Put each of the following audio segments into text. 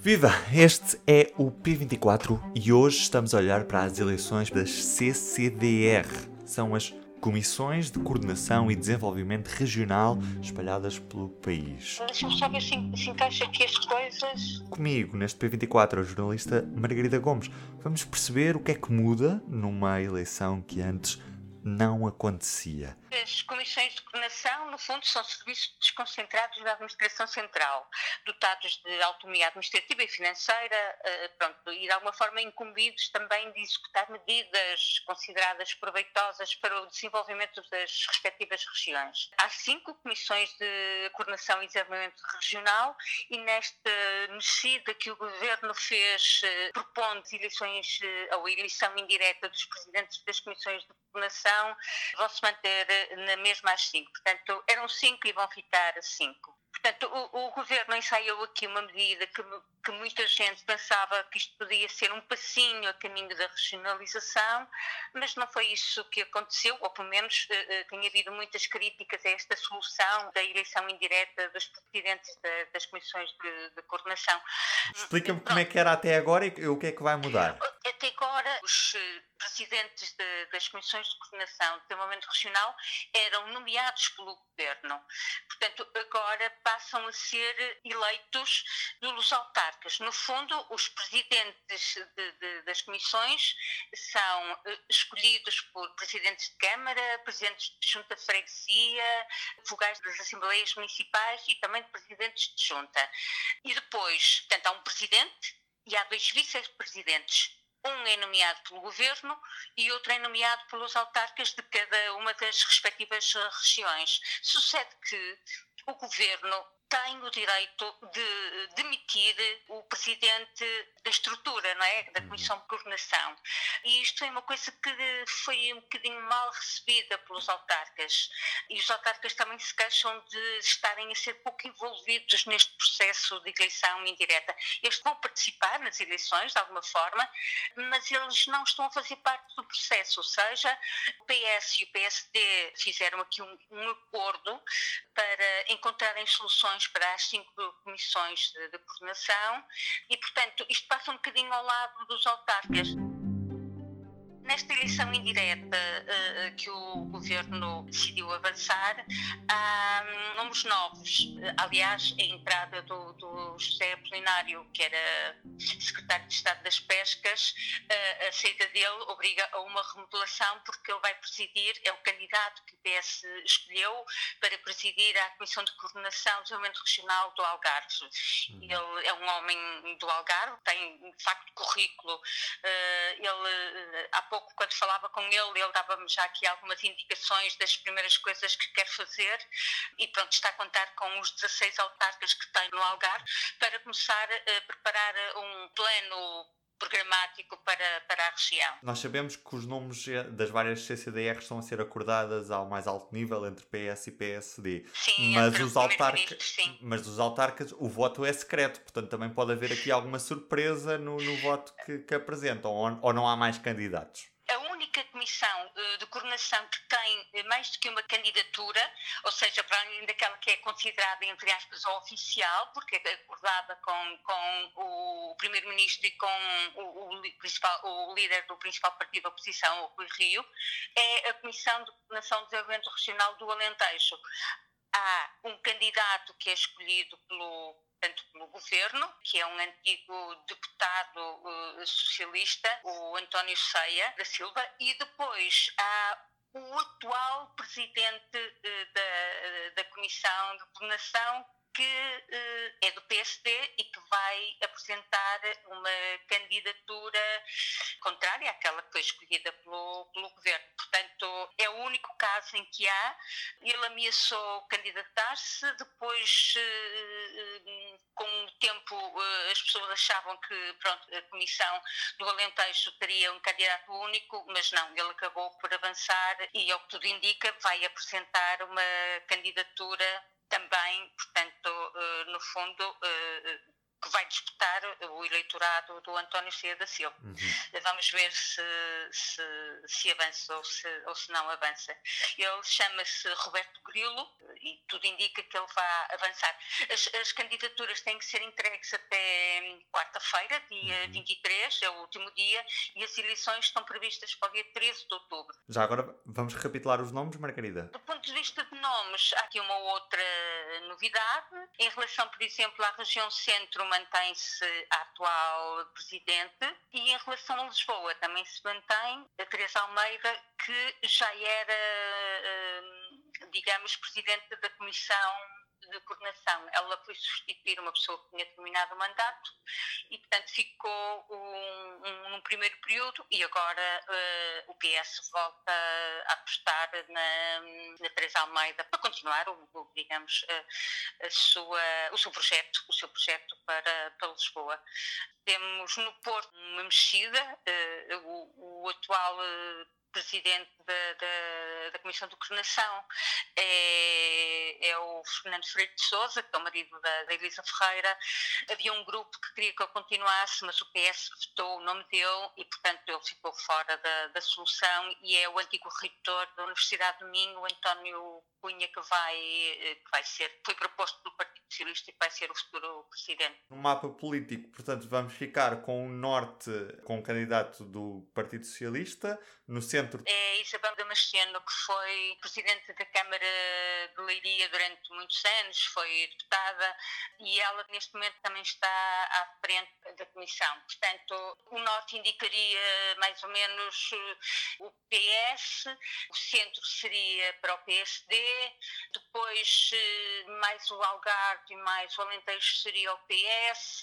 Viva! Este é o P24 e hoje estamos a olhar para as eleições das CCDR. São as Comissões de Coordenação e Desenvolvimento Regional espalhadas pelo país. Deixa-me só ver se, se encaixa aqui as coisas. Comigo, neste P24, a jornalista Margarida Gomes. Vamos perceber o que é que muda numa eleição que antes não acontecia. As comissões de coordenação, no fundo, são serviços desconcentrados da Administração Central, dotados de autonomia administrativa e financeira, eh, pronto, e de alguma forma incumbidos também de executar medidas consideradas proveitosas para o desenvolvimento das respectivas regiões. Há cinco comissões de coordenação e desenvolvimento regional e nesta mexida que o Governo fez, eh, propondo eleições eh, ou eleição indireta dos presidentes das comissões de coordenação, vão-se manter na mesma às 5. Portanto, eram 5 e vão ficar 5. Portanto, o, o, governo ensaiou aqui uma medida que, que, muita gente pensava que isto podia ser um passinho a caminho da regionalização, mas não foi isso que aconteceu, ou pelo menos uh, uh, tem havido muitas críticas a esta solução da eleição indireta dos presidentes de, das comissões de, de coordenação. Explica-me como é que era até agora e o que é que vai mudar. Até agora, os eh, presidentes de, das comissões de coordenação de desenvolvimento regional eram nomeados pelo governo. Portanto, agora passam a ser eleitos pelos autarcas. No fundo, os presidentes de, de, das comissões são eh, escolhidos por presidentes de Câmara, presidentes de junta de freguesia, vogais das assembleias municipais e também de presidentes de junta. E depois, portanto, há um presidente e há dois vice-presidentes um é nomeado pelo governo e outro é nomeado pelos autarcas de cada uma das respectivas regiões. Sucede que o governo tem o direito de demitir o presidente da estrutura, não é? Da Comissão de Coordenação. E isto é uma coisa que foi um bocadinho mal recebida pelos autarcas. E os autarcas também se queixam de estarem a ser pouco envolvidos neste processo de eleição indireta. Eles vão participar nas eleições, de alguma forma, mas eles não estão a fazer parte do processo. Ou seja, o PS e o PSD fizeram aqui um, um acordo para encontrarem soluções para as cinco comissões de, de coordenação e, portanto, isto passa um bocadinho ao lado dos autarcas. Nesta eleição indireta uh, que o governo decidiu avançar, há um, nomes novos. Aliás, a entrada do, do, José Apolinário, que era secretário de Estado das Pescas, uh, a saída dele obriga a uma remodelação, porque ele vai presidir, é o candidato que o PS escolheu para presidir a Comissão de Coordenação do Desenvolvimento Regional do Algarve. Uhum. Ele é um homem do Algarve, tem de facto currículo. Uh, ele, há pouco pouco, quando falava com ele, ele dava-me já aqui algumas indicações das primeiras coisas que quer fazer. E pronto, está a contar com os 16 autarcas que tem no Algarve para começar a preparar um plano programático para, para a região. Nós sabemos que os nomes das várias CCDR estão a ser acordadas ao mais alto nível entre PS e PSD. Sim, mas os autarcas, mas os autarcas, o voto é secreto, portanto também pode haver aqui alguma surpresa no, no voto que, que apresentam, ou, ou não há mais candidatos única comissão de, de, coordenação que tem mais do que uma candidatura, ou seja, para além daquela que é considerada, entre aspas, oficial, porque é acordada com, com o primeiro-ministro e com o, o, o líder do principal partido da oposição, o Rui Rio, é a Comissão de Coordenação de Desenvolvimento Regional do Alentejo. Há um candidato que é escolhido pelo tanto pelo governo, que é um antigo deputado uh, socialista, o António Ceia da Silva, e depois há o atual presidente uh, da, da Comissão de Coordenação, que uh, é do PSD e que vai apresentar uma candidatura contrária àquela que foi escolhida pelo, pelo governo. Portanto, é o único caso em que há. Ele ameaçou candidatar-se, depois, uh, com o tempo, uh, as pessoas achavam que pronto, a Comissão do Alentejo teria um candidato único, mas não, ele acabou por avançar e, ao que tudo indica, vai apresentar uma candidatura também, portanto, no fundo, que vai disputar o eleitorado do António Ceia da Silva. Uhum. Vamos ver se, se, se avança ou se, ou se não avança. Ele chama-se Roberto Grilo e tudo indica que ele vai avançar. As, as candidaturas têm que ser entregues até quarta-feira, dia uhum. 23, é o último dia, e as eleições estão previstas para o dia 13 de outubro. Já agora vamos recapitular os nomes, Margarida. Do ponto de vista de nomes, há aqui uma outra novidade. Em relação, por exemplo, à região centro, mantém-se a atual presidente, e em relação a Lisboa também se mantém a Teresa Almeida, que já era, eh, digamos, presidente da Comissão de coordenação. Ela foi substituir uma pessoa que tinha terminado o mandato e, portanto, ficou um, um, primeiro período e agora uh, o PS volta a apostar na, na Teresa Almeida para continuar, o, o digamos, a sua, o seu projeto, o seu projeto para, para Lisboa. Temos no Porto uma mexida, uh, o, o atual presidente da, da, da, Comissão de Coordenação é, é, o Fernando Freire de Souza, que é o marido da, da Elisa Ferreira. Havia um grupo que queria que ele continuasse, mas o PS votou o nome dele e, portanto, ele ficou fora da, da solução e é o antigo reitor da Universidade do Minho, António Cunha, que vai, que vai ser, foi proposto pelo Partido Socialista e vai ser o futuro presidente. No mapa político, portanto, vamos ficar com o Norte, com o candidato do Partido Socialista, no centro. É Isabel Damasceno, que foi presidente da Câmara de Leiria durante muitos anos, foi deputada e ela neste momento também está à frente da Comissão. Portanto, o Norte indicaria mais ou menos o PS, o centro seria para o PSD, depois mais o Algarve e mais o Alentejo seria o PS.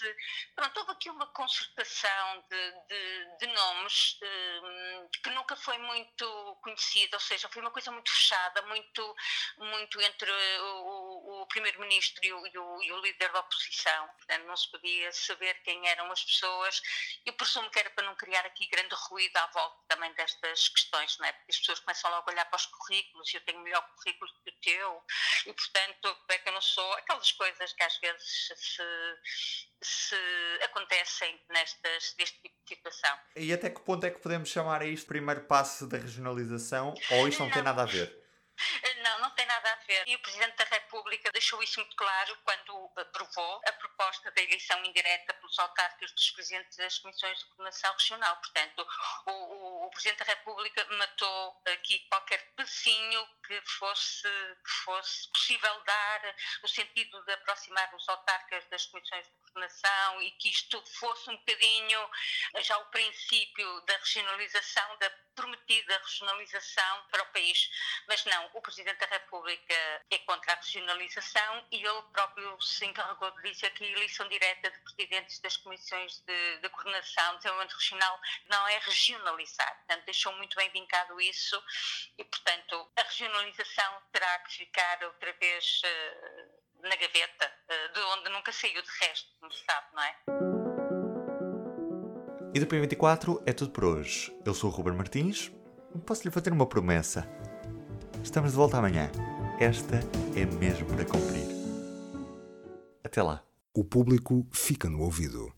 Pronto, houve aqui uma concertação de, de, de nomes eh, que nunca foi muito conhecida, ou seja, foi uma coisa muito fechada, muito, muito entre o, o primeiro-ministro e, e, e o, líder da oposição. Portanto, não se podia saber quem eram as pessoas. Eu presumo que era para não criar aqui grande ruído à volta também destas questões, não é? Porque as pessoas começam logo a olhar para os currículos, eu tenho melhor currículo que o teu, e portanto, é que eu não sou aquelas coisas que às vezes se, se acontecem nestas, neste tipo de situação. E até que ponto é que podemos chamar a isto primeiro passo da regionalização ou isto não, não tem nada a ver? Não, não tem nada a ver. E o Presidente da República deixou isso muito claro quando aprovou a proposta da eleição indireta pelos autarcas dos presidentes das comissões de coordenação regional. Portanto, o, o, o Presidente da República matou aqui qualquer pecinho que fosse, que fosse possível dar o sentido de aproximar os autarcas das comissões de coordenação e que isto fosse um bocadinho já o princípio da regionalização, da prometida regionalização para o país. Mas não, o Presidente da República é contra a regionalização e ele próprio se encarregou de dizer que a eleição direta de presidentes das comissões de, de coordenação de desenvolvimento regional não é regionalizar. Portanto, deixou muito bem vincado isso e, portanto, a regionalização terá que ficar outra vez uh, na gaveta, uh, de onde nunca saiu de resto, como se sabe, não é? E do P24 é tudo por hoje. Eu sou o Ruben Martins. Posso lhe fazer uma promessa? Estamos de volta amanhã. Esta é mesmo para cumprir. Até lá. O público fica no ouvido.